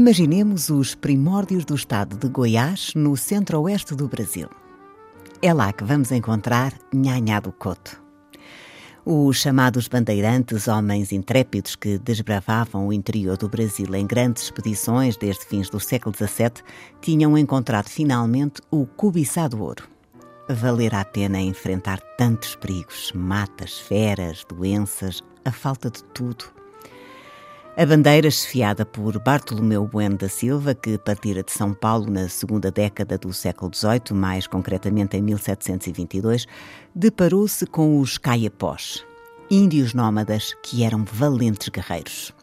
Imaginemos os primórdios do estado de Goiás, no centro-oeste do Brasil. É lá que vamos encontrar Nhanhá do Coto. Os chamados bandeirantes, homens intrépidos que desbravavam o interior do Brasil em grandes expedições desde fins do século XVII, tinham encontrado finalmente o cobiçado ouro. Valer a pena enfrentar tantos perigos, matas, feras, doenças, a falta de tudo a bandeira esfiada por Bartolomeu Bueno da Silva, que partira de São Paulo na segunda década do século XVIII, mais concretamente em 1722, deparou-se com os caiapós, índios nómadas que eram valentes guerreiros.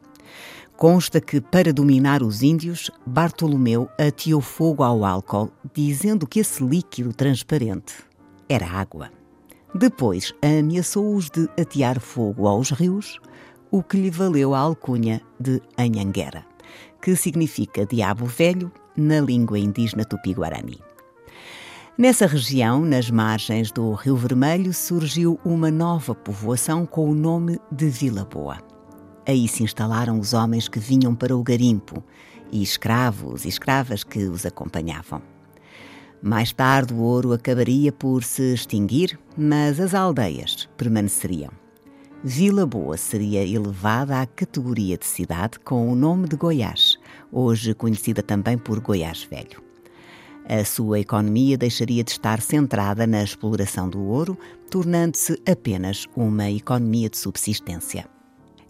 Consta que, para dominar os índios, Bartolomeu ateou fogo ao álcool, dizendo que esse líquido transparente era água. Depois ameaçou-os de atear fogo aos rios, o que lhe valeu a alcunha de Anhanguera, que significa diabo velho na língua indígena tupi-guarani. Nessa região, nas margens do Rio Vermelho, surgiu uma nova povoação com o nome de Vila Boa. Aí se instalaram os homens que vinham para o garimpo e escravos e escravas que os acompanhavam. Mais tarde, o ouro acabaria por se extinguir, mas as aldeias permaneceriam. Vila Boa seria elevada à categoria de cidade com o nome de Goiás, hoje conhecida também por Goiás Velho. A sua economia deixaria de estar centrada na exploração do ouro, tornando-se apenas uma economia de subsistência.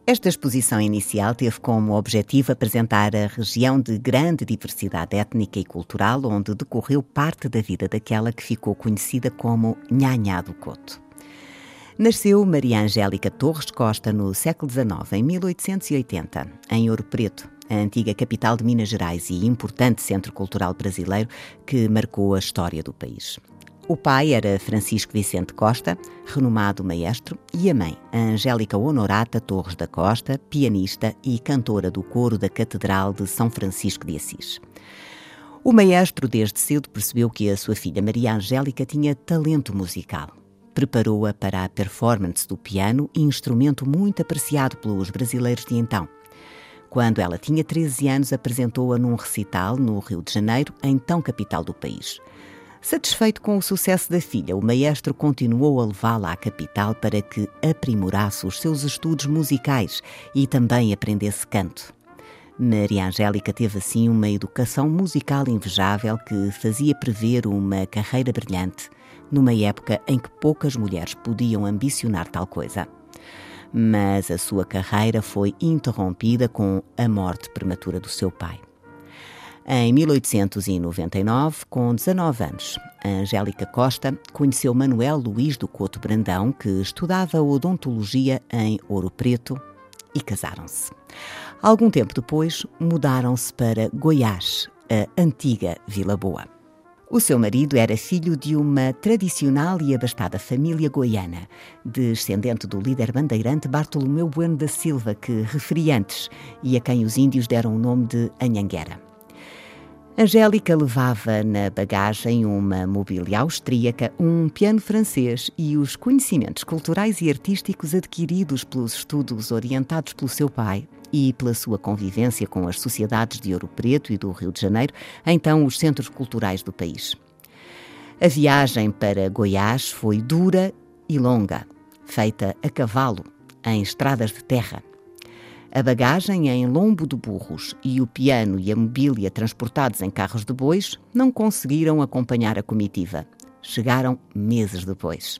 Esta exposição inicial teve como objetivo apresentar a região de grande diversidade étnica e cultural, onde decorreu parte da vida daquela que ficou conhecida como Nhanhá do Coto. Nasceu Maria Angélica Torres Costa no século XIX, em 1880, em Ouro Preto, a antiga capital de Minas Gerais e importante centro cultural brasileiro que marcou a história do país. O pai era Francisco Vicente Costa, renomado maestro, e a mãe, a Angélica Honorata Torres da Costa, pianista e cantora do coro da Catedral de São Francisco de Assis. O maestro, desde cedo, percebeu que a sua filha Maria Angélica tinha talento musical preparou-a para a performance do piano, instrumento muito apreciado pelos brasileiros de então. Quando ela tinha 13 anos, apresentou-a num recital no Rio de Janeiro, então capital do país. Satisfeito com o sucesso da filha, o maestro continuou a levá-la à capital para que aprimorasse os seus estudos musicais e também aprendesse canto. Maria Angélica teve assim uma educação musical invejável que fazia prever uma carreira brilhante numa época em que poucas mulheres podiam ambicionar tal coisa. Mas a sua carreira foi interrompida com a morte prematura do seu pai. Em 1899, com 19 anos, Angélica Costa conheceu Manuel Luís do Couto Brandão, que estudava odontologia em Ouro Preto, e casaram-se. Algum tempo depois, mudaram-se para Goiás, a antiga Vila Boa. O seu marido era filho de uma tradicional e abastada família goiana, descendente do líder bandeirante Bartolomeu Bueno da Silva, que referi antes, e a quem os índios deram o nome de Anhanguera. Angélica levava na bagagem uma mobília austríaca, um piano francês e os conhecimentos culturais e artísticos adquiridos pelos estudos orientados pelo seu pai, e pela sua convivência com as sociedades de Ouro Preto e do Rio de Janeiro, então os centros culturais do país. A viagem para Goiás foi dura e longa, feita a cavalo, em estradas de terra. A bagagem em lombo de burros e o piano e a mobília transportados em carros de bois não conseguiram acompanhar a comitiva. Chegaram meses depois.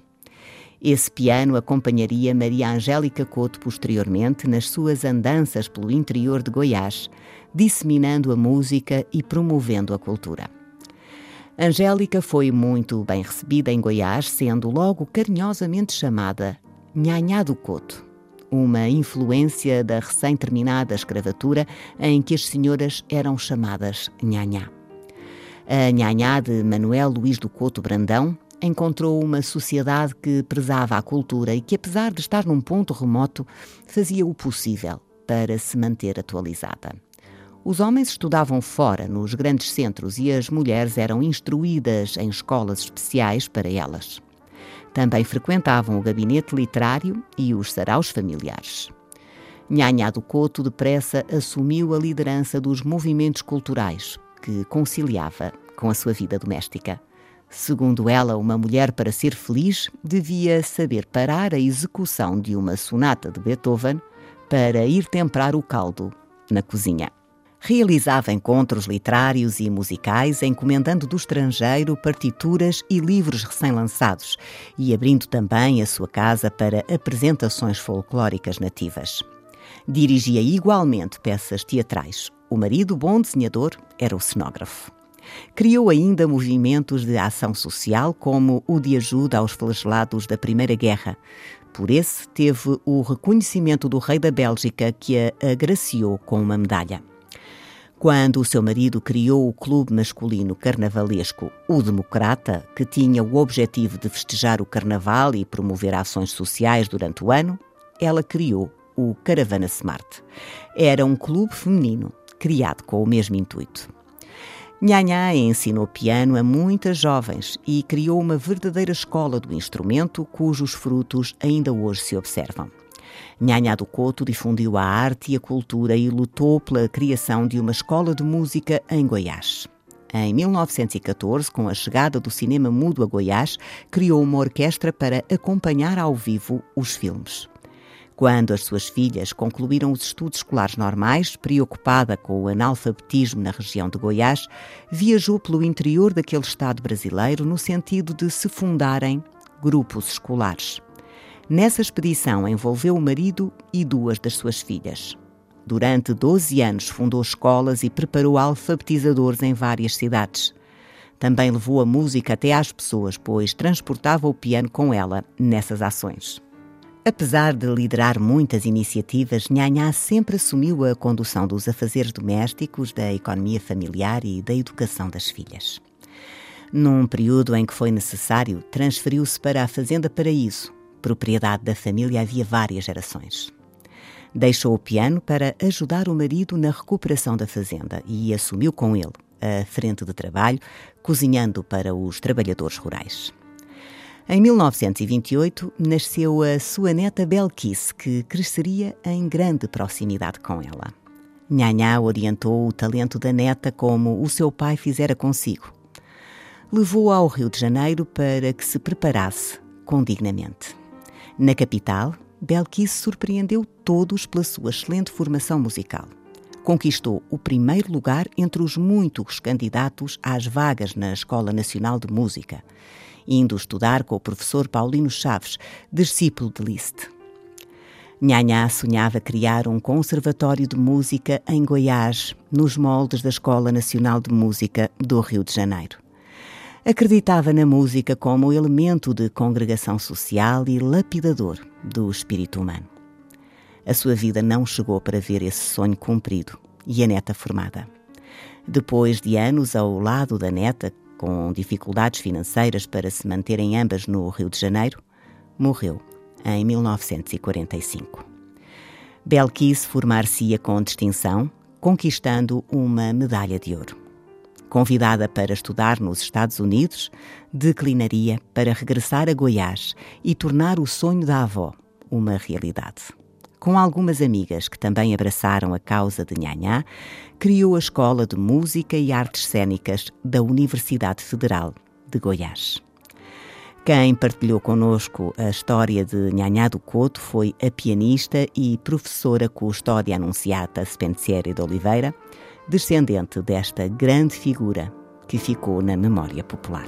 Esse piano acompanharia Maria Angélica Couto posteriormente nas suas andanças pelo interior de Goiás, disseminando a música e promovendo a cultura. Angélica foi muito bem recebida em Goiás, sendo logo carinhosamente chamada Nhanhá do Couto, uma influência da recém-terminada escravatura em que as senhoras eram chamadas Nhanhá. A nhanhá de Manuel Luís do Couto Brandão encontrou uma sociedade que prezava a cultura e que, apesar de estar num ponto remoto, fazia o possível para se manter atualizada. Os homens estudavam fora, nos grandes centros, e as mulheres eram instruídas em escolas especiais para elas. Também frequentavam o gabinete literário e os saraus familiares. Nhanhá do Couto depressa assumiu a liderança dos movimentos culturais, que conciliava com a sua vida doméstica. Segundo ela, uma mulher para ser feliz devia saber parar a execução de uma sonata de Beethoven para ir temperar o caldo na cozinha. Realizava encontros literários e musicais, encomendando do estrangeiro partituras e livros recém-lançados e abrindo também a sua casa para apresentações folclóricas nativas. Dirigia igualmente peças teatrais. O marido, bom desenhador, era o cenógrafo. Criou ainda movimentos de ação social, como o de ajuda aos flagelados da Primeira Guerra. Por esse, teve o reconhecimento do rei da Bélgica, que a agraciou com uma medalha. Quando o seu marido criou o clube masculino carnavalesco O Democrata, que tinha o objetivo de festejar o carnaval e promover ações sociais durante o ano, ela criou o Caravana Smart. Era um clube feminino, criado com o mesmo intuito. Nhanhá ensinou piano a muitas jovens e criou uma verdadeira escola do instrumento cujos frutos ainda hoje se observam. Nhanhá do Couto difundiu a arte e a cultura e lutou pela criação de uma escola de música em Goiás. Em 1914, com a chegada do cinema mudo a Goiás, criou uma orquestra para acompanhar ao vivo os filmes. Quando as suas filhas concluíram os estudos escolares normais, preocupada com o analfabetismo na região de Goiás, viajou pelo interior daquele estado brasileiro no sentido de se fundarem grupos escolares. Nessa expedição envolveu o marido e duas das suas filhas. Durante 12 anos fundou escolas e preparou alfabetizadores em várias cidades. Também levou a música até às pessoas, pois transportava o piano com ela nessas ações. Apesar de liderar muitas iniciativas, Nhanhá sempre assumiu a condução dos afazeres domésticos, da economia familiar e da educação das filhas. Num período em que foi necessário, transferiu-se para a Fazenda Paraíso, propriedade da família havia várias gerações. Deixou o piano para ajudar o marido na recuperação da fazenda e assumiu com ele a frente de trabalho, cozinhando para os trabalhadores rurais. Em 1928, nasceu a sua neta Belkis, que cresceria em grande proximidade com ela. Nhanhá orientou o talento da neta como o seu pai fizera consigo. Levou-a ao Rio de Janeiro para que se preparasse condignamente. Na capital, Belkis surpreendeu todos pela sua excelente formação musical. Conquistou o primeiro lugar entre os muitos candidatos às vagas na Escola Nacional de Música indo estudar com o professor Paulino Chaves, discípulo de Liszt. Nhanhá sonhava criar um conservatório de música em Goiás, nos moldes da Escola Nacional de Música do Rio de Janeiro. Acreditava na música como elemento de congregação social e lapidador do espírito humano. A sua vida não chegou para ver esse sonho cumprido e a neta formada. Depois de anos ao lado da neta, com dificuldades financeiras para se manterem ambas no Rio de Janeiro, morreu em 1945. Belkis formar-se-ia com distinção, conquistando uma medalha de ouro. Convidada para estudar nos Estados Unidos, declinaria para regressar a Goiás e tornar o sonho da avó uma realidade com algumas amigas que também abraçaram a causa de Nhanhá, criou a Escola de Música e Artes Cênicas da Universidade Federal de Goiás. Quem partilhou conosco a história de Nhanhá do Couto foi a pianista e professora Custódia Anunciata Spensieri de Oliveira, descendente desta grande figura que ficou na memória popular.